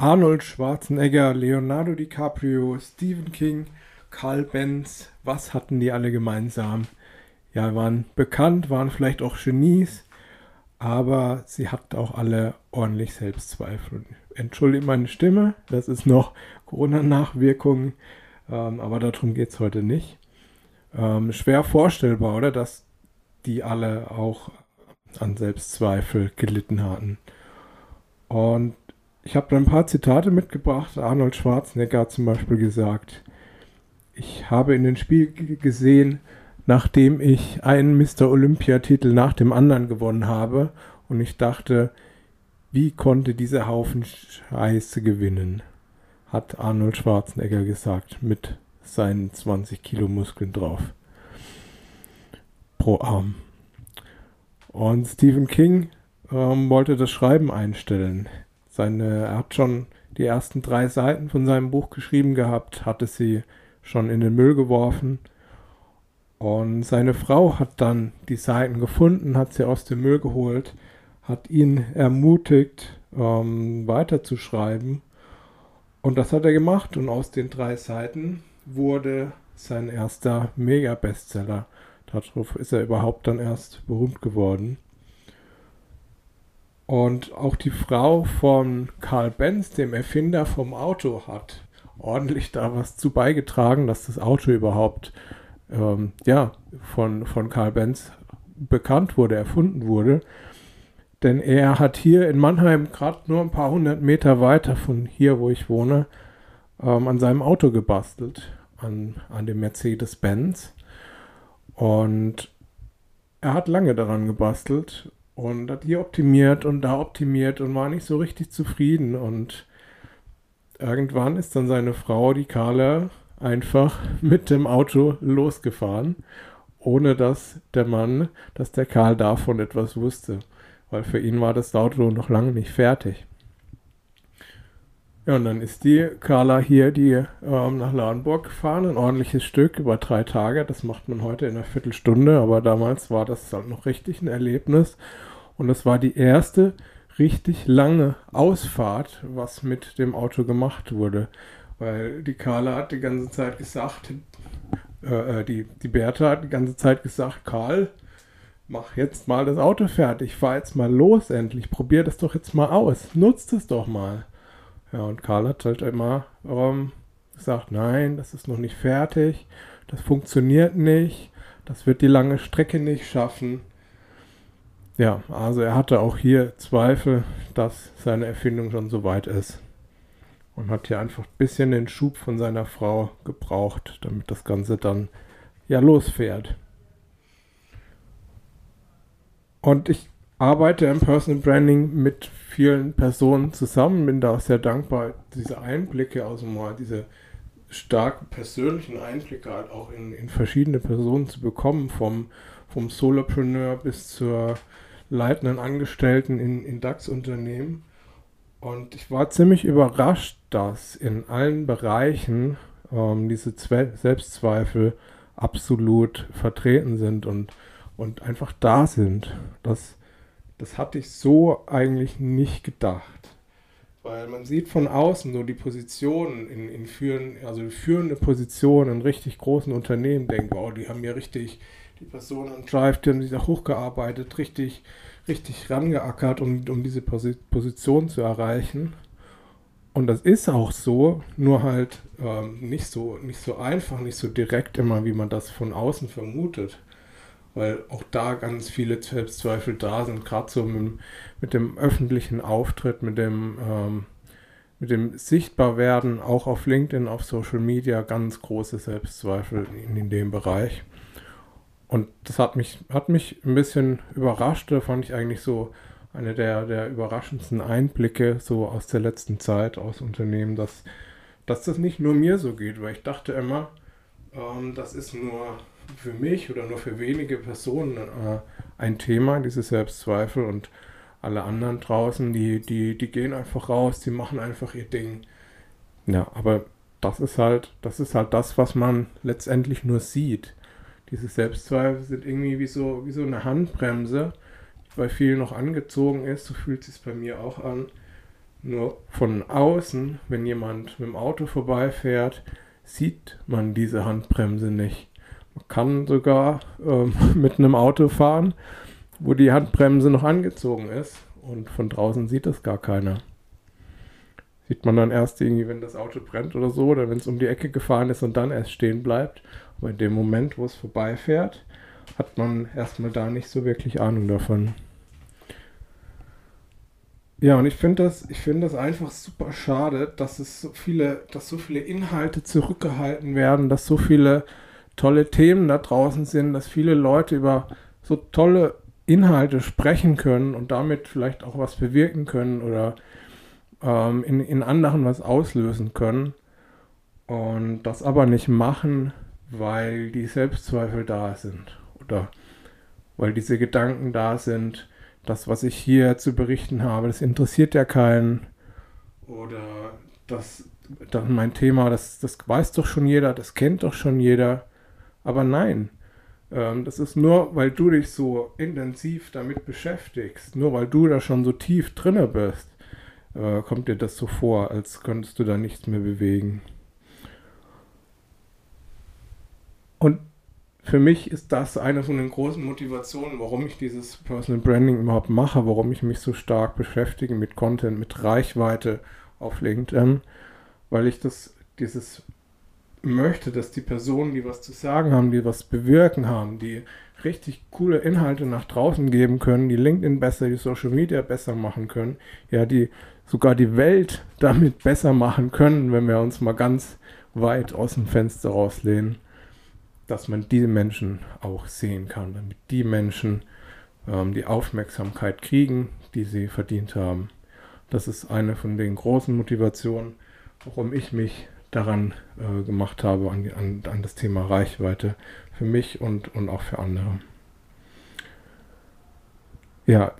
Arnold Schwarzenegger, Leonardo DiCaprio, Stephen King, Carl Benz, was hatten die alle gemeinsam? Ja, waren bekannt, waren vielleicht auch Genies, aber sie hatten auch alle ordentlich Selbstzweifel. Entschuldigt meine Stimme, das ist noch Corona-Nachwirkung, ähm, aber darum geht es heute nicht. Ähm, schwer vorstellbar, oder? Dass die alle auch an Selbstzweifel gelitten hatten. Und ich habe da ein paar Zitate mitgebracht. Arnold Schwarzenegger hat zum Beispiel gesagt, ich habe in den Spiegel gesehen, nachdem ich einen Mr. Olympia-Titel nach dem anderen gewonnen habe und ich dachte, wie konnte dieser Haufen Scheiße gewinnen? Hat Arnold Schwarzenegger gesagt, mit seinen 20 Kilo Muskeln drauf. Pro Arm. Und Stephen King ähm, wollte das Schreiben einstellen. Seine, er hat schon die ersten drei Seiten von seinem Buch geschrieben gehabt, hatte sie schon in den Müll geworfen. Und seine Frau hat dann die Seiten gefunden, hat sie aus dem Müll geholt, hat ihn ermutigt, ähm, weiterzuschreiben. Und das hat er gemacht und aus den drei Seiten wurde sein erster Mega-Bestseller. Darauf ist er überhaupt dann erst berühmt geworden. Und auch die Frau von Karl Benz, dem Erfinder vom Auto, hat ordentlich da was zu beigetragen, dass das Auto überhaupt ähm, ja, von, von Karl Benz bekannt wurde, erfunden wurde. Denn er hat hier in Mannheim, gerade nur ein paar hundert Meter weiter von hier, wo ich wohne, ähm, an seinem Auto gebastelt, an, an dem Mercedes-Benz. Und er hat lange daran gebastelt und hat hier optimiert und da optimiert und war nicht so richtig zufrieden. Und irgendwann ist dann seine Frau, die Carla, einfach mit dem Auto losgefahren, ohne dass der Mann, dass der Karl davon etwas wusste. Weil für ihn war das Auto noch lange nicht fertig. Ja, und dann ist die Carla hier, die ähm, nach Lauenburg gefahren, ein ordentliches Stück über drei Tage. Das macht man heute in einer Viertelstunde, aber damals war das halt noch richtig ein Erlebnis. Und das war die erste richtig lange Ausfahrt, was mit dem Auto gemacht wurde. Weil die Carla hat die ganze Zeit gesagt, äh, äh die, die Bertha hat die ganze Zeit gesagt, Karl, mach jetzt mal das Auto fertig, fahr jetzt mal los endlich, probier das doch jetzt mal aus, nutzt es doch mal. Ja, und Karl hat halt immer ähm, gesagt, nein, das ist noch nicht fertig, das funktioniert nicht, das wird die lange Strecke nicht schaffen. Ja, also er hatte auch hier Zweifel, dass seine Erfindung schon so weit ist. Und hat hier einfach ein bisschen den Schub von seiner Frau gebraucht, damit das Ganze dann ja losfährt. Und ich arbeite im Personal Branding mit vielen Personen zusammen, bin da auch sehr dankbar, diese Einblicke, also mal diese starken persönlichen Einblicke halt auch in, in verschiedene Personen zu bekommen, vom, vom Solopreneur bis zur leitenden Angestellten in, in DAX-Unternehmen. Und ich war ziemlich überrascht, dass in allen Bereichen ähm, diese Zwe Selbstzweifel absolut vertreten sind und, und einfach da sind. Das das hatte ich so eigentlich nicht gedacht. Weil man sieht von außen so die Positionen in, in führen, also führende Position in richtig großen Unternehmen, denkt, wow, die haben ja richtig, die Personen an Drive, die haben sich da hochgearbeitet, richtig, richtig rangeackert, um, um diese Position zu erreichen. Und das ist auch so, nur halt ähm, nicht, so, nicht so einfach, nicht so direkt immer, wie man das von außen vermutet weil auch da ganz viele Selbstzweifel da sind, gerade so mit, mit, dem öffentlichen Auftritt, mit dem, ähm, mit dem Sichtbarwerden, auch auf LinkedIn, auf Social Media, ganz große Selbstzweifel in, in dem Bereich. Und das hat mich, hat mich ein bisschen überrascht, da fand ich eigentlich so eine der, der überraschendsten Einblicke so aus der letzten Zeit aus Unternehmen, dass, dass das nicht nur mir so geht, weil ich dachte immer, ähm, das ist nur für mich oder nur für wenige Personen äh, ein Thema, diese Selbstzweifel und alle anderen draußen, die, die, die gehen einfach raus, die machen einfach ihr Ding. Ja, aber das ist halt, das ist halt das, was man letztendlich nur sieht. Diese Selbstzweifel sind irgendwie wie so, wie so eine Handbremse, die bei vielen noch angezogen ist, so fühlt es sich bei mir auch an. Nur von außen, wenn jemand mit dem Auto vorbeifährt, sieht man diese Handbremse nicht. Man kann sogar ähm, mit einem Auto fahren, wo die Handbremse noch angezogen ist und von draußen sieht das gar keiner. Sieht man dann erst irgendwie, wenn das Auto brennt oder so, oder wenn es um die Ecke gefahren ist und dann erst stehen bleibt. Aber in dem Moment, wo es vorbeifährt, hat man erstmal da nicht so wirklich Ahnung davon. Ja, und ich finde das, ich das einfach super schade, dass es so viele, dass so viele Inhalte zurückgehalten werden, dass so viele tolle Themen da draußen sind, dass viele Leute über so tolle Inhalte sprechen können und damit vielleicht auch was bewirken können oder ähm, in, in anderen was auslösen können und das aber nicht machen, weil die Selbstzweifel da sind oder weil diese Gedanken da sind, das, was ich hier zu berichten habe, das interessiert ja keinen. Oder das, das mein Thema, das, das weiß doch schon jeder, das kennt doch schon jeder. Aber nein, ähm, das ist nur, weil du dich so intensiv damit beschäftigst, nur weil du da schon so tief drinne bist, äh, kommt dir das so vor, als könntest du da nichts mehr bewegen. Und für mich ist das eine von den großen Motivationen, warum ich dieses Personal Branding überhaupt mache, warum ich mich so stark beschäftige mit Content, mit Reichweite auf LinkedIn, weil ich das, dieses möchte, dass die Personen, die was zu sagen haben, die was bewirken haben, die richtig coole Inhalte nach draußen geben können, die LinkedIn besser, die Social Media besser machen können, ja, die sogar die Welt damit besser machen können, wenn wir uns mal ganz weit aus dem Fenster rauslehnen dass man diese Menschen auch sehen kann, damit die Menschen ähm, die Aufmerksamkeit kriegen, die sie verdient haben. Das ist eine von den großen Motivationen, warum ich mich daran äh, gemacht habe, an, an, an, das Thema Reichweite für mich und, und auch für andere. Ja,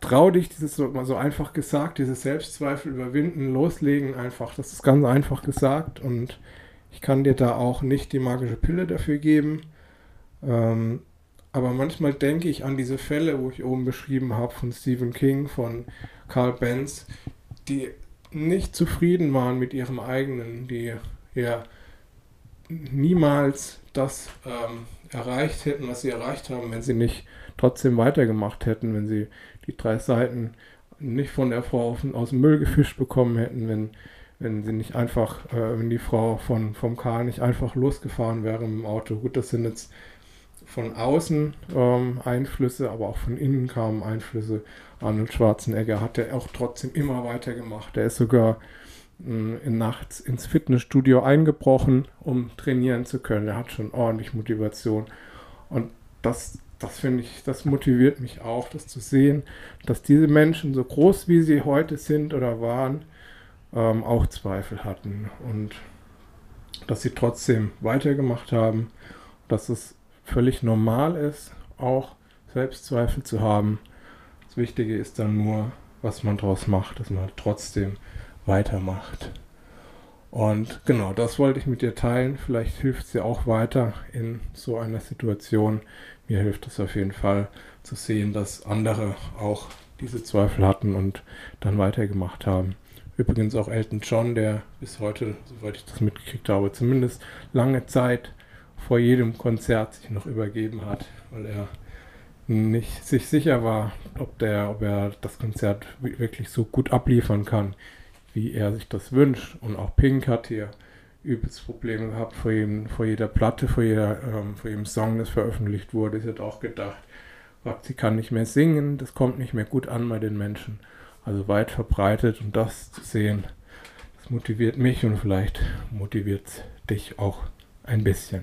trau dich, dieses so, mal so einfach gesagt, diese Selbstzweifel überwinden, loslegen einfach. Das ist ganz einfach gesagt und ich kann dir da auch nicht die magische Pille dafür geben. Ähm, aber manchmal denke ich an diese Fälle, wo ich oben beschrieben habe, von Stephen King, von Carl Benz, die nicht zufrieden waren mit ihrem eigenen, die ja niemals das ähm, erreicht hätten, was sie erreicht haben, wenn sie nicht trotzdem weitergemacht hätten, wenn sie die drei Seiten nicht von der Frau aus dem Müll gefischt bekommen hätten, wenn wenn sie nicht einfach, äh, wenn die Frau von, vom Karl nicht einfach losgefahren wäre im Auto. Gut, das sind jetzt von außen ähm, Einflüsse, aber auch von innen kamen Einflüsse. Arnold Schwarzenegger hat er auch trotzdem immer weitergemacht. Er ist sogar äh, nachts ins Fitnessstudio eingebrochen, um trainieren zu können. Er hat schon ordentlich Motivation. Und das, das finde ich, das motiviert mich auch, das zu sehen, dass diese Menschen, so groß wie sie heute sind oder waren, ähm, auch Zweifel hatten und dass sie trotzdem weitergemacht haben, dass es völlig normal ist, auch Selbstzweifel zu haben. Das Wichtige ist dann nur, was man daraus macht, dass man trotzdem weitermacht. Und genau, das wollte ich mit dir teilen. Vielleicht hilft es dir auch weiter in so einer Situation. Mir hilft es auf jeden Fall zu sehen, dass andere auch diese Zweifel hatten und dann weitergemacht haben. Übrigens auch Elton John, der bis heute, soweit ich das mitgekriegt habe, zumindest lange Zeit vor jedem Konzert sich noch übergeben hat, weil er nicht sich sicher war, ob, der, ob er das Konzert wirklich so gut abliefern kann, wie er sich das wünscht. Und auch Pink hat hier übelst Probleme gehabt vor, jedem, vor jeder Platte, vor, jeder, ähm, vor jedem Song, das veröffentlicht wurde. Sie hat auch gedacht, sie kann nicht mehr singen, das kommt nicht mehr gut an bei den Menschen also weit verbreitet und das zu sehen, das motiviert mich und vielleicht motiviert es dich auch ein bisschen.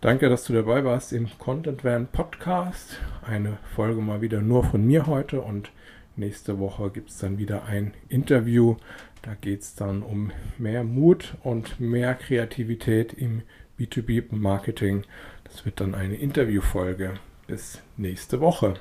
Danke, dass du dabei warst im Content Van Podcast. Eine Folge mal wieder nur von mir heute und nächste Woche gibt es dann wieder ein Interview. Da geht es dann um mehr Mut und mehr Kreativität im B2B-Marketing. Das wird dann eine Interviewfolge. Bis nächste Woche.